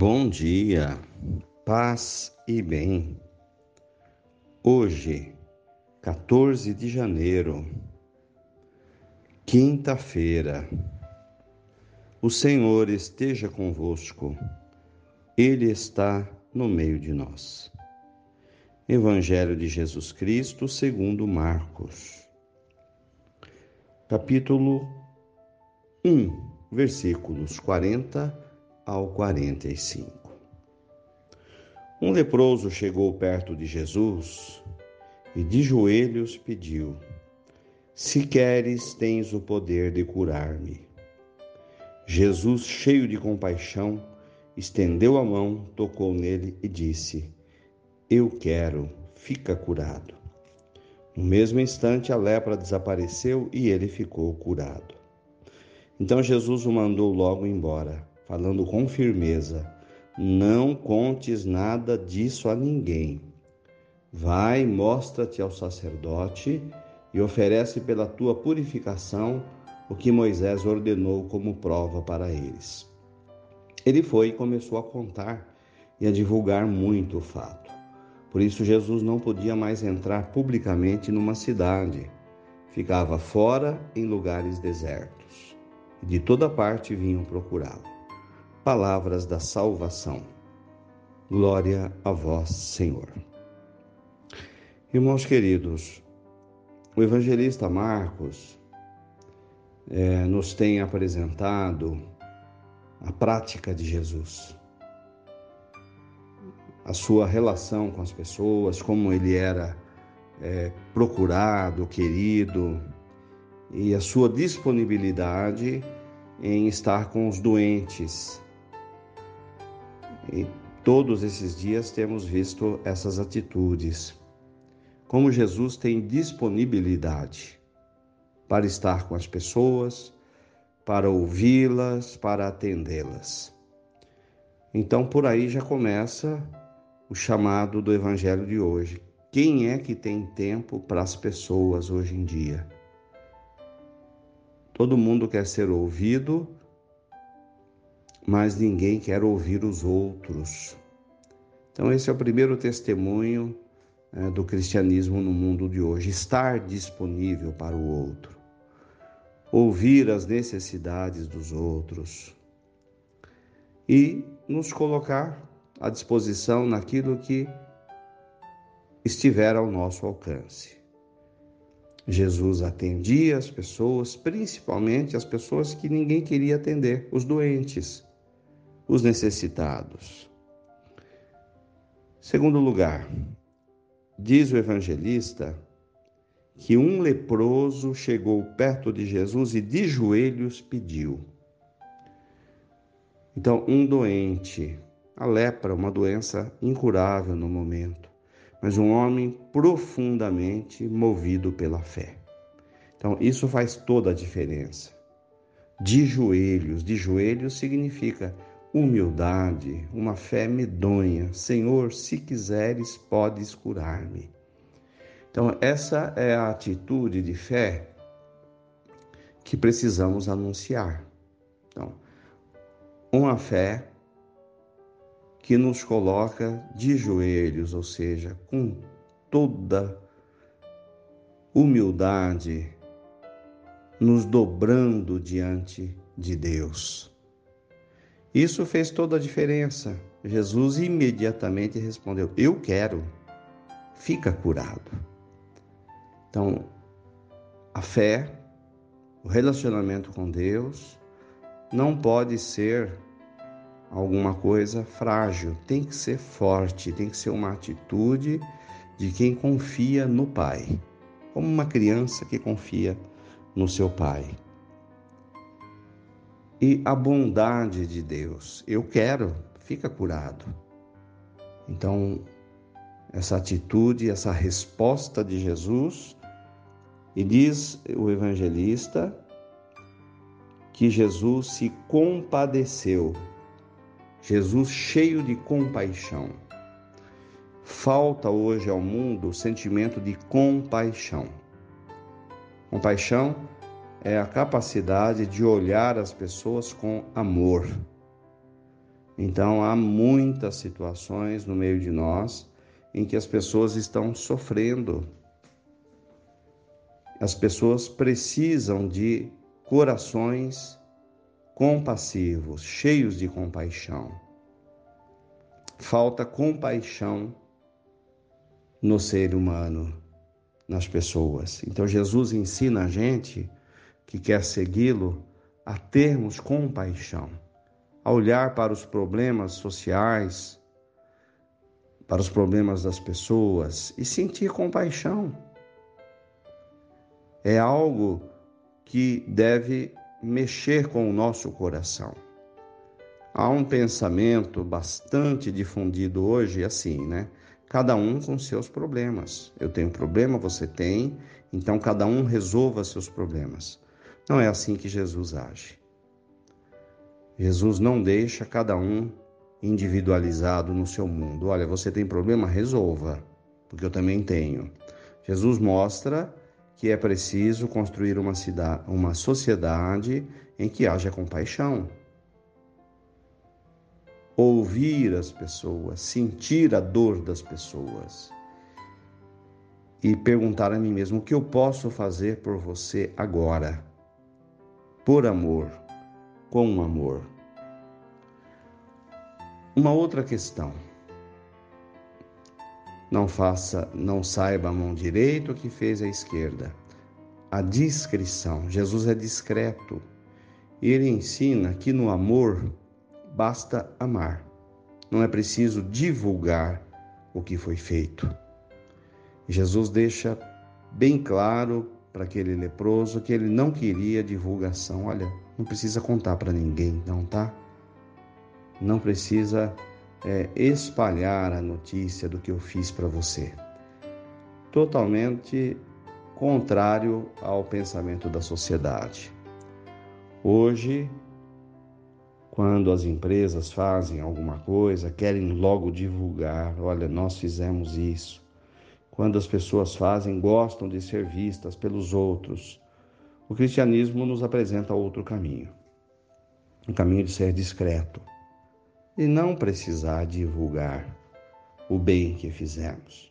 Bom dia, paz e bem. Hoje, 14 de janeiro, quinta-feira. O Senhor esteja convosco, Ele está no meio de nós. Evangelho de Jesus Cristo, segundo Marcos, capítulo 1, versículos 40 ao 45. Um leproso chegou perto de Jesus e de joelhos pediu: Se queres, tens o poder de curar-me. Jesus, cheio de compaixão, estendeu a mão, tocou nele e disse: Eu quero, fica curado. No mesmo instante, a lepra desapareceu e ele ficou curado. Então Jesus o mandou logo embora, falando com firmeza: não contes nada disso a ninguém. Vai, mostra-te ao sacerdote e oferece pela tua purificação o que Moisés ordenou como prova para eles. Ele foi e começou a contar e a divulgar muito o fato. Por isso, Jesus não podia mais entrar publicamente numa cidade. Ficava fora em lugares desertos. De toda parte vinham procurá-lo palavras da salvação. Glória a vós, Senhor. Irmãos queridos, o evangelista Marcos é, nos tem apresentado a prática de Jesus, a sua relação com as pessoas, como ele era é, procurado, querido, e a sua disponibilidade em estar com os doentes, e todos esses dias temos visto essas atitudes. Como Jesus tem disponibilidade para estar com as pessoas, para ouvi-las, para atendê-las. Então por aí já começa o chamado do evangelho de hoje. Quem é que tem tempo para as pessoas hoje em dia? Todo mundo quer ser ouvido, mas ninguém quer ouvir os outros. Então, esse é o primeiro testemunho é, do cristianismo no mundo de hoje: estar disponível para o outro, ouvir as necessidades dos outros e nos colocar à disposição naquilo que estiver ao nosso alcance. Jesus atendia as pessoas, principalmente as pessoas que ninguém queria atender, os doentes os necessitados. Segundo lugar, diz o evangelista que um leproso chegou perto de Jesus e de joelhos pediu. Então, um doente, a lepra, uma doença incurável no momento, mas um homem profundamente movido pela fé. Então, isso faz toda a diferença. De joelhos, de joelhos significa humildade, uma fé medonha. Senhor, se quiseres, podes curar-me. Então, essa é a atitude de fé que precisamos anunciar. Então, uma fé que nos coloca de joelhos, ou seja, com toda humildade, nos dobrando diante de Deus. Isso fez toda a diferença. Jesus imediatamente respondeu: Eu quero, fica curado. Então, a fé, o relacionamento com Deus, não pode ser alguma coisa frágil, tem que ser forte, tem que ser uma atitude de quem confia no Pai, como uma criança que confia no seu Pai e a bondade de Deus. Eu quero, fica curado. Então, essa atitude, essa resposta de Jesus, e diz o evangelista que Jesus se compadeceu, Jesus cheio de compaixão. Falta hoje ao mundo o sentimento de compaixão. Compaixão é a capacidade de olhar as pessoas com amor. Então há muitas situações no meio de nós em que as pessoas estão sofrendo. As pessoas precisam de corações compassivos, cheios de compaixão. Falta compaixão no ser humano, nas pessoas. Então Jesus ensina a gente que quer segui-lo a termos compaixão, a olhar para os problemas sociais, para os problemas das pessoas e sentir compaixão. É algo que deve mexer com o nosso coração. Há um pensamento bastante difundido hoje assim, né? Cada um com seus problemas. Eu tenho problema, você tem, então cada um resolva seus problemas. Não é assim que Jesus age. Jesus não deixa cada um individualizado no seu mundo. Olha, você tem problema, resolva, porque eu também tenho. Jesus mostra que é preciso construir uma, cidade, uma sociedade em que haja compaixão. Ouvir as pessoas, sentir a dor das pessoas e perguntar a mim mesmo o que eu posso fazer por você agora, por amor, com amor. Uma outra questão. Não faça, não saiba a mão direita o que fez a esquerda. A discrição. Jesus é discreto. E ele ensina que no amor basta amar. Não é preciso divulgar o que foi feito. Jesus deixa bem claro para aquele leproso que ele não queria divulgação. Olha, não precisa contar para ninguém, não, tá? Não precisa é, espalhar a notícia do que eu fiz para você. Totalmente contrário ao pensamento da sociedade. Hoje, quando as empresas fazem alguma coisa, querem logo divulgar: olha, nós fizemos isso. Quando as pessoas fazem, gostam de ser vistas pelos outros. O cristianismo nos apresenta outro caminho um caminho de ser discreto, e não precisar divulgar o bem que fizemos.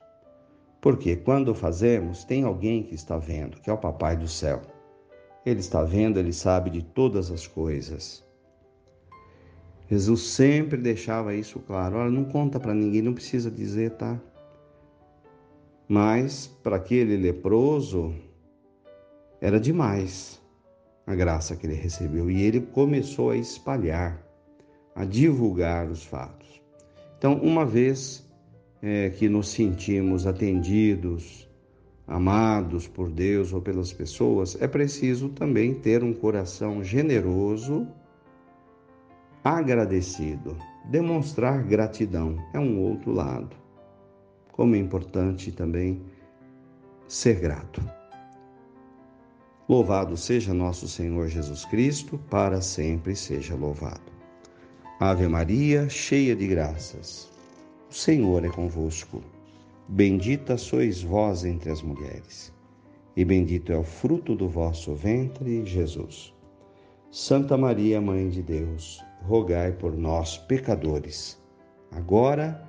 Porque quando fazemos, tem alguém que está vendo, que é o Papai do céu. Ele está vendo, ele sabe de todas as coisas. Jesus sempre deixava isso claro. Olha, não conta para ninguém, não precisa dizer, tá? Mas para aquele leproso era demais a graça que ele recebeu e ele começou a espalhar a divulgar os fatos. Então, uma vez é, que nos sentimos atendidos, amados por Deus ou pelas pessoas, é preciso também ter um coração generoso, agradecido. Demonstrar gratidão é um outro lado. Como é importante também ser grato. Louvado seja nosso Senhor Jesus Cristo, para sempre seja louvado. Ave Maria, cheia de graças, o Senhor é convosco. Bendita sois vós entre as mulheres, e bendito é o fruto do vosso ventre, Jesus. Santa Maria, Mãe de Deus, rogai por nós, pecadores, agora